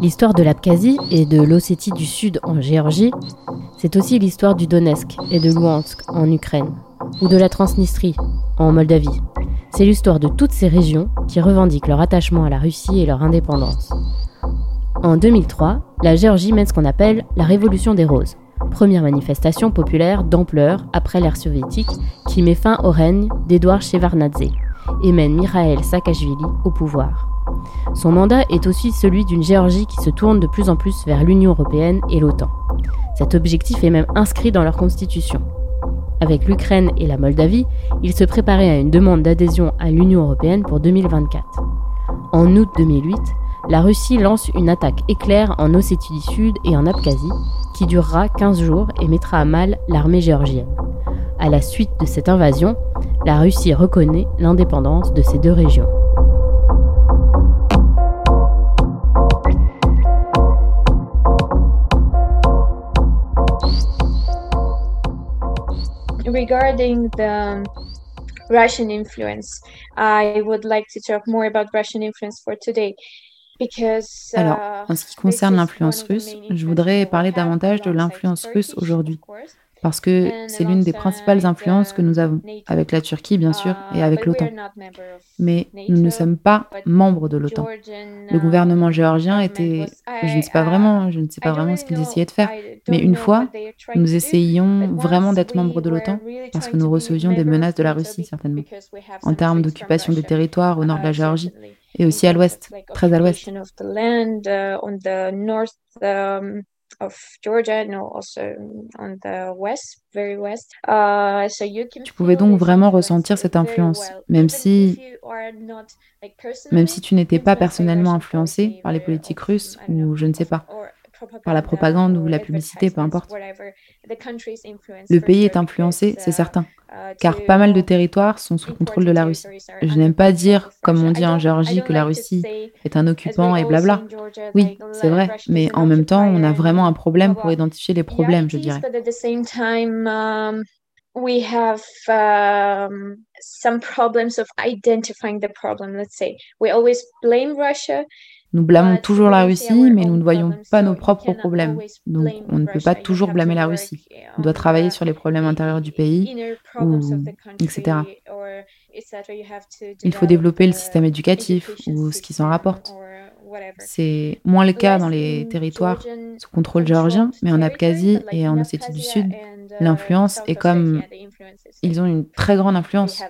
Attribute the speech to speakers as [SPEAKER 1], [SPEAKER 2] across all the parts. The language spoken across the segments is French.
[SPEAKER 1] L'histoire de l'Abkhazie et de l'Ossétie du Sud en Géorgie, c'est aussi l'histoire du Donetsk et de Luhansk en Ukraine, ou de la Transnistrie en Moldavie. C'est l'histoire de toutes ces régions qui revendiquent leur attachement à la Russie et leur indépendance. En 2003, la Géorgie mène ce qu'on appelle la Révolution des Roses, première manifestation populaire d'ampleur après l'ère soviétique qui met fin au règne d'Edouard Shevardnadze et mène Mikhail Saakashvili au pouvoir. Son mandat est aussi celui d'une Géorgie qui se tourne de plus en plus vers l'Union européenne et l'OTAN. Cet objectif est même inscrit dans leur constitution. Avec l'Ukraine et la Moldavie, ils se préparaient à une demande d'adhésion à l'Union européenne pour 2024. En août 2008, la Russie lance une attaque éclair en Ossétie du Sud et en Abkhazie, qui durera 15 jours et mettra à mal l'armée géorgienne. À la suite de cette invasion, la Russie reconnaît l'indépendance de ces deux régions.
[SPEAKER 2] Regarding the Russian influence, I would like to talk more about Russian influence for today. Because,
[SPEAKER 3] Alors, uh, en ce qui concerne l'influence russe, je voudrais parler davantage de l'influence russe aujourd'hui, parce que c'est l'une des principales influences que nous avons, avec la Turquie bien sûr, et avec l'OTAN. Mais nous ne sommes pas membres de l'OTAN. Le gouvernement géorgien était, je ne sais pas vraiment, je ne sais pas vraiment ce qu'ils essayaient de faire, mais une fois, nous essayions vraiment d'être membres de l'OTAN parce que nous recevions des menaces de la Russie certainement, en termes d'occupation des territoires au nord de la Géorgie et aussi à l'ouest, très à l'ouest of Georgia, no, also on the west, very west. Uh, so you can tu pouvais donc vraiment ressentir cette influence, même si, même si tu n'étais pas personnellement influencé par les politiques russes ou je ne sais pas par la propagande ou la publicité, peu importe. Le pays est influencé, c'est certain, car pas mal de territoires sont sous le contrôle de la Russie. Je n'aime pas dire, comme on dit en Géorgie, que la Russie est un occupant et blabla. Oui, c'est vrai, mais en même temps, on a vraiment un problème pour identifier les problèmes, je dirais. we have um, some problems of identifying the problem. Let's say we always blame Russia nous blâmons toujours la Russie, mais nous ne voyons pas nos propres problèmes. Donc, on ne peut pas toujours blâmer la Russie. On doit travailler sur les problèmes intérieurs du pays, ou, etc. Il faut développer le système éducatif ou ce qui s'en rapporte. C'est moins le cas dans les territoires sous contrôle géorgien, mais en Abkhazie et en Ossétie du Sud, l'influence est comme... Ils ont une très grande influence.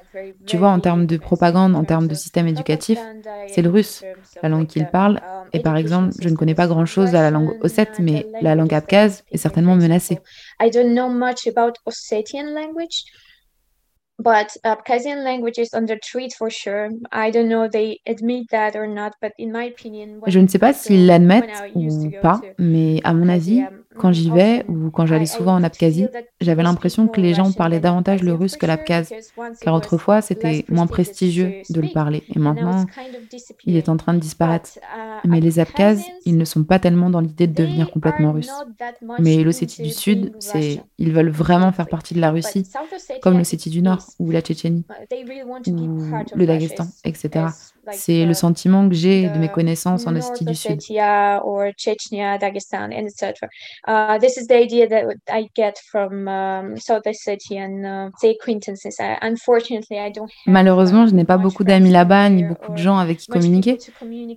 [SPEAKER 3] Tu vois, en termes de propagande, en termes de système éducatif, c'est le russe, la langue qu'ils parlent. Et par exemple, je ne connais pas grand-chose à la langue ossète, mais la langue abkhaze est certainement menacée. But Abkhazian language is under threat for sure. I don't know they admit that or not, but in my opinion, je ne sais pas s'ils l'admettent ou pas, mais à mon avis, quand j'y vais ou quand j'allais souvent en Abkhazie, j'avais l'impression que les gens parlaient davantage le russe que l'abkhaze, car autrefois c'était moins prestigieux de le parler, et maintenant il est en train de disparaître. Mais les Abkhazes, ils ne sont pas tellement dans l'idée de devenir complètement russes. Mais l'Ossétie du Sud, c'est ils veulent vraiment faire partie de la Russie, comme l'Ossétie du Nord ou la Tchétchénie, ou le Daghestan, etc. C'est le sentiment que j'ai de mes connaissances en Ossétie du Sud. This is the idea that I get from um, South Ossetian uh, acquaintances. I, unfortunately, I don't have Malheureusement, je n'ai pas beaucoup d'amis là-bas ni beaucoup de gens avec qui communiquer.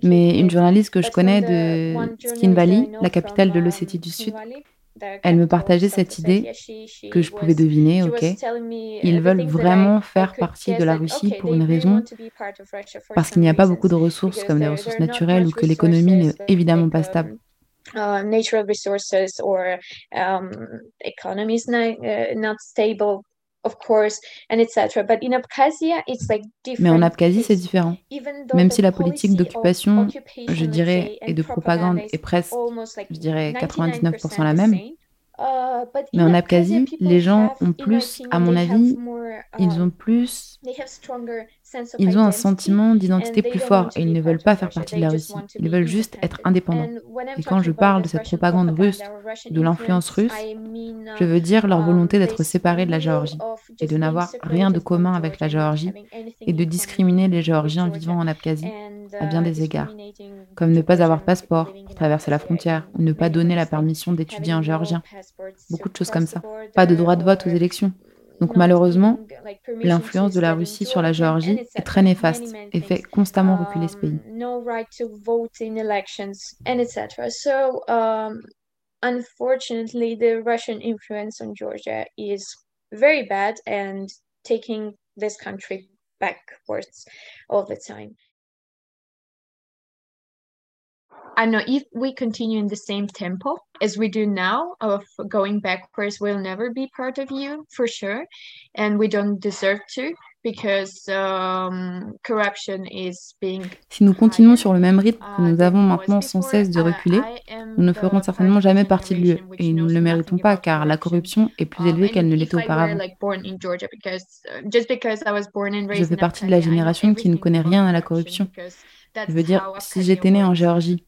[SPEAKER 3] Mais une journaliste que je connais de Skinvali, la capitale de l'Ossétie du Sud, elle me partageait cette idée que je pouvais deviner, ok, ils veulent vraiment faire partie de la Russie pour une raison, parce qu'il n'y a pas beaucoup de ressources comme des ressources naturelles ou que l'économie n'est évidemment pas stable. uh, natural resources or um, economy is not, uh, not stable of course and etc but in Abkhazia it's like different. mais en Abkhazie c'est différent. même si la politique d'occupation je dirais et de propagande est presque je dirais 99% la même. uh, mais en Abkhazie, les gens ont plus, à mon avis, ils ont plus ils ont un sentiment d'identité plus fort et ils ne veulent pas faire partie de la Russie. Ils veulent juste être indépendants. Et quand je parle de cette propagande russe, de l'influence russe, je veux dire leur volonté d'être séparés de la Géorgie et de n'avoir rien de commun avec la Géorgie et de discriminer les Géorgiens vivant en Abkhazie à bien des égards, comme ne pas avoir passeport pour traverser la frontière ou ne pas donner la permission d'étudier en géorgien. Beaucoup de choses comme ça. Pas de droit de vote aux élections. Donc malheureusement, l'influence de la Russie sur la Géorgie est très néfaste et fait constamment reculer ce pays.
[SPEAKER 2] Um, unfortunately, the Russian influence on Georgia is very bad and taking this country backwards all the time. I know if we continue in the same tempo as we do now of going backwards, we'll never be part of you for sure, and we don't deserve to. Because, um, corruption is being
[SPEAKER 3] si nous continuons sur le même rythme que nous avons maintenant sans cesse de reculer, nous ne ferons certainement jamais partie de l'UE et nous ne le méritons pas car la corruption est plus élevée qu'elle ne l'était auparavant. Je fais partie de la génération qui ne connaît rien à la corruption je veux dire, si j'étais née en Géorgie,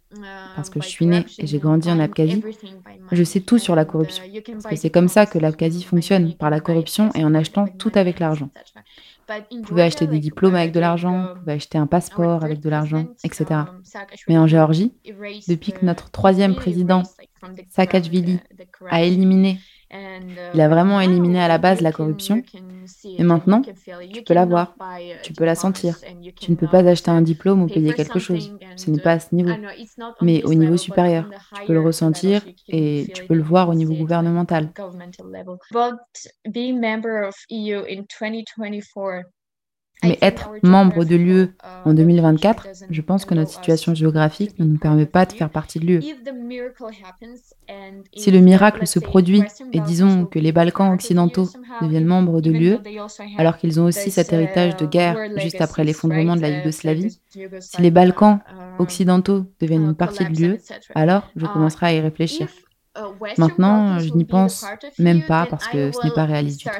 [SPEAKER 3] parce que je suis née et j'ai grandi en Abkhazie, je sais tout sur la corruption. Parce que c'est comme ça que l'Abkhazie fonctionne, par la corruption et en achetant tout avec l'argent. Vous pouvez acheter des diplômes avec de l'argent, vous pouvez acheter un passeport avec de l'argent, etc. Mais en Géorgie, depuis que notre troisième président, Saakashvili, a éliminé il a vraiment éliminé à la base la corruption. Et maintenant, tu peux la voir, tu peux la sentir. Tu ne peux pas acheter un diplôme ou payer quelque chose. Ce n'est pas à ce niveau. Mais au niveau supérieur, tu peux le ressentir et tu peux le voir au niveau gouvernemental. Mais être membre de l'UE en 2024, je pense que notre situation géographique ne nous permet pas de faire partie de l'UE. Si le miracle se produit et disons que les Balkans occidentaux deviennent membres de l'UE, alors qu'ils ont aussi cet héritage de guerre juste après l'effondrement de la Yougoslavie, si les Balkans occidentaux deviennent une partie de l'UE, alors je commencerai à y réfléchir. Maintenant, je n'y pense même pas parce que ce n'est pas réaliste du tout.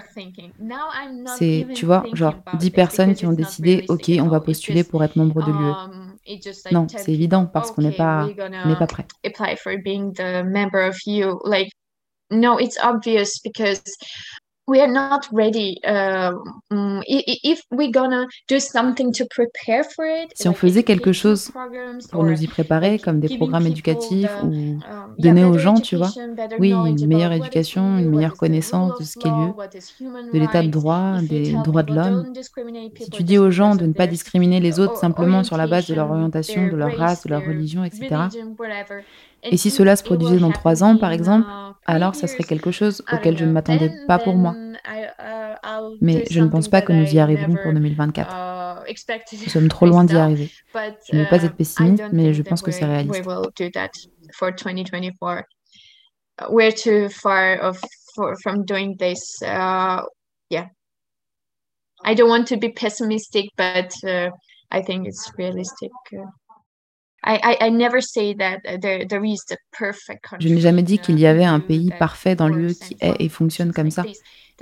[SPEAKER 3] C'est, tu vois, genre 10 personnes qui ont décidé, OK, on va postuler pour être membre de l'UE. Um, non, c'est évident parce qu'on n'est pas, n'est pas prêt. No, it's obvious because we are not ready. Uh, if we're gonna do something to prepare for it, si on faisait quelque chose pour nous y préparer, comme des programmes éducatifs ou um, donner aux gens, tu vois, oui, une meilleure éducation, une meilleure connaissance de ce qu'est lieu, de l'état de droit, des droits de l'homme. Si tu dis aux gens de ne pas discriminer les autres simplement sur la base de leur orientation, de leur race, de leur religion, etc. Et si cela se produisait dans trois ans, par exemple, alors ça serait quelque chose auquel je ne m'attendais pas pour moi. Uh, Mais je ne pense pas que nous y arriverons pour 2024. Uh, nous sommes trop loin d'y arriver. Je ne veux pas être uh, pessimiste, mais je pense que c'est réaliste. Uh. I don't want to be pessimistic, but uh, I think it's realistic. Je n'ai jamais dit qu'il y avait un pays parfait dans l'UE qui est et fonctionne comme ça.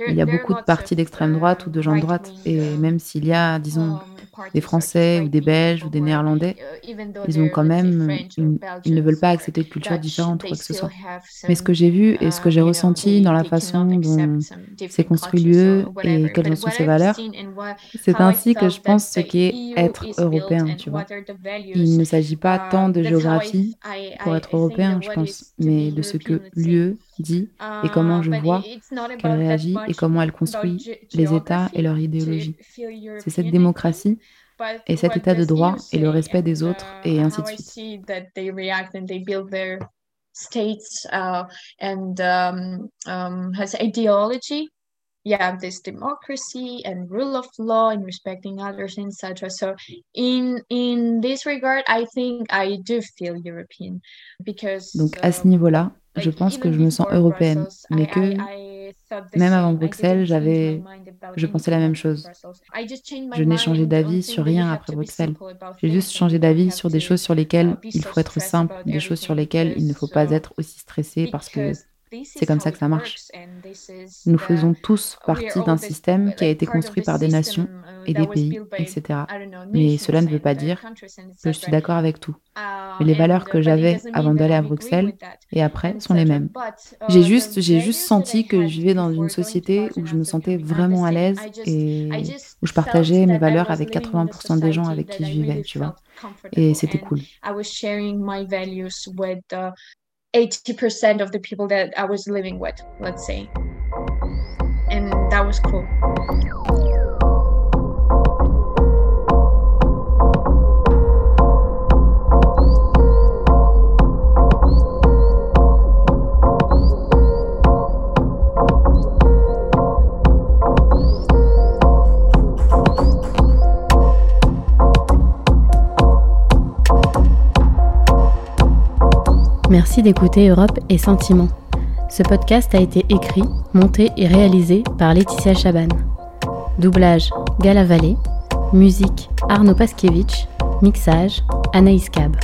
[SPEAKER 3] Il y a beaucoup de partis d'extrême droite ou de gens de droite, et même s'il y a, disons, des Français ou des Belges ou des Néerlandais, ils ont quand même, ils ne veulent pas accepter de cultures différentes ou quoi que ce soit. Mais ce que j'ai vu et ce que j'ai ressenti dans la façon dont s'est construit l'UE et quelles sont ses valeurs, c'est ainsi que je pense ce qu'est être européen, tu vois. Il ne s'agit pas tant de géographie pour être européen, je pense, mais de ce que l'UE dit et comment je vois qu'elle réagit et comment elle construit les États et leur idéologie. C'est cette démocratie et cet état de droit et le respect des autres et ainsi de suite. states uh, and um, um, has ideology yeah this democracy and rule of law and respecting others etc so in in this regard i think i do feel european because donc à ce niveau là je pense que je me sens européenne mais que même avant Bruxelles, j'avais, je pensais la même chose. Je n'ai changé d'avis sur rien après Bruxelles. J'ai juste changé d'avis sur des choses sur lesquelles il faut être simple, des choses sur lesquelles il ne faut pas être aussi stressé parce que C'est comme ça que ça marche. Nous faisons tous partie d'un système qui a été construit par des nations uh, et des pays, etc. Mais cela ne veut pas dire que je suis d'accord avec tout. Uh, Mais les valeurs que j'avais avant d'aller à Bruxelles et après sont les mêmes. Uh, j'ai juste, j'ai juste senti que je vivais dans une société où je me sentais vraiment à l'aise et où je partageais mes valeurs avec 80% des gens avec qui je vivais, tu vois. Et c'était cool. 80% of the people that I was living with, let's say. And that was cool.
[SPEAKER 1] D'écouter Europe et Sentiments. Ce podcast a été écrit, monté et réalisé par Laetitia Chaban. Doublage Gala Vallée. Musique Arnaud Paskiewicz. Mixage Anaïs Cab.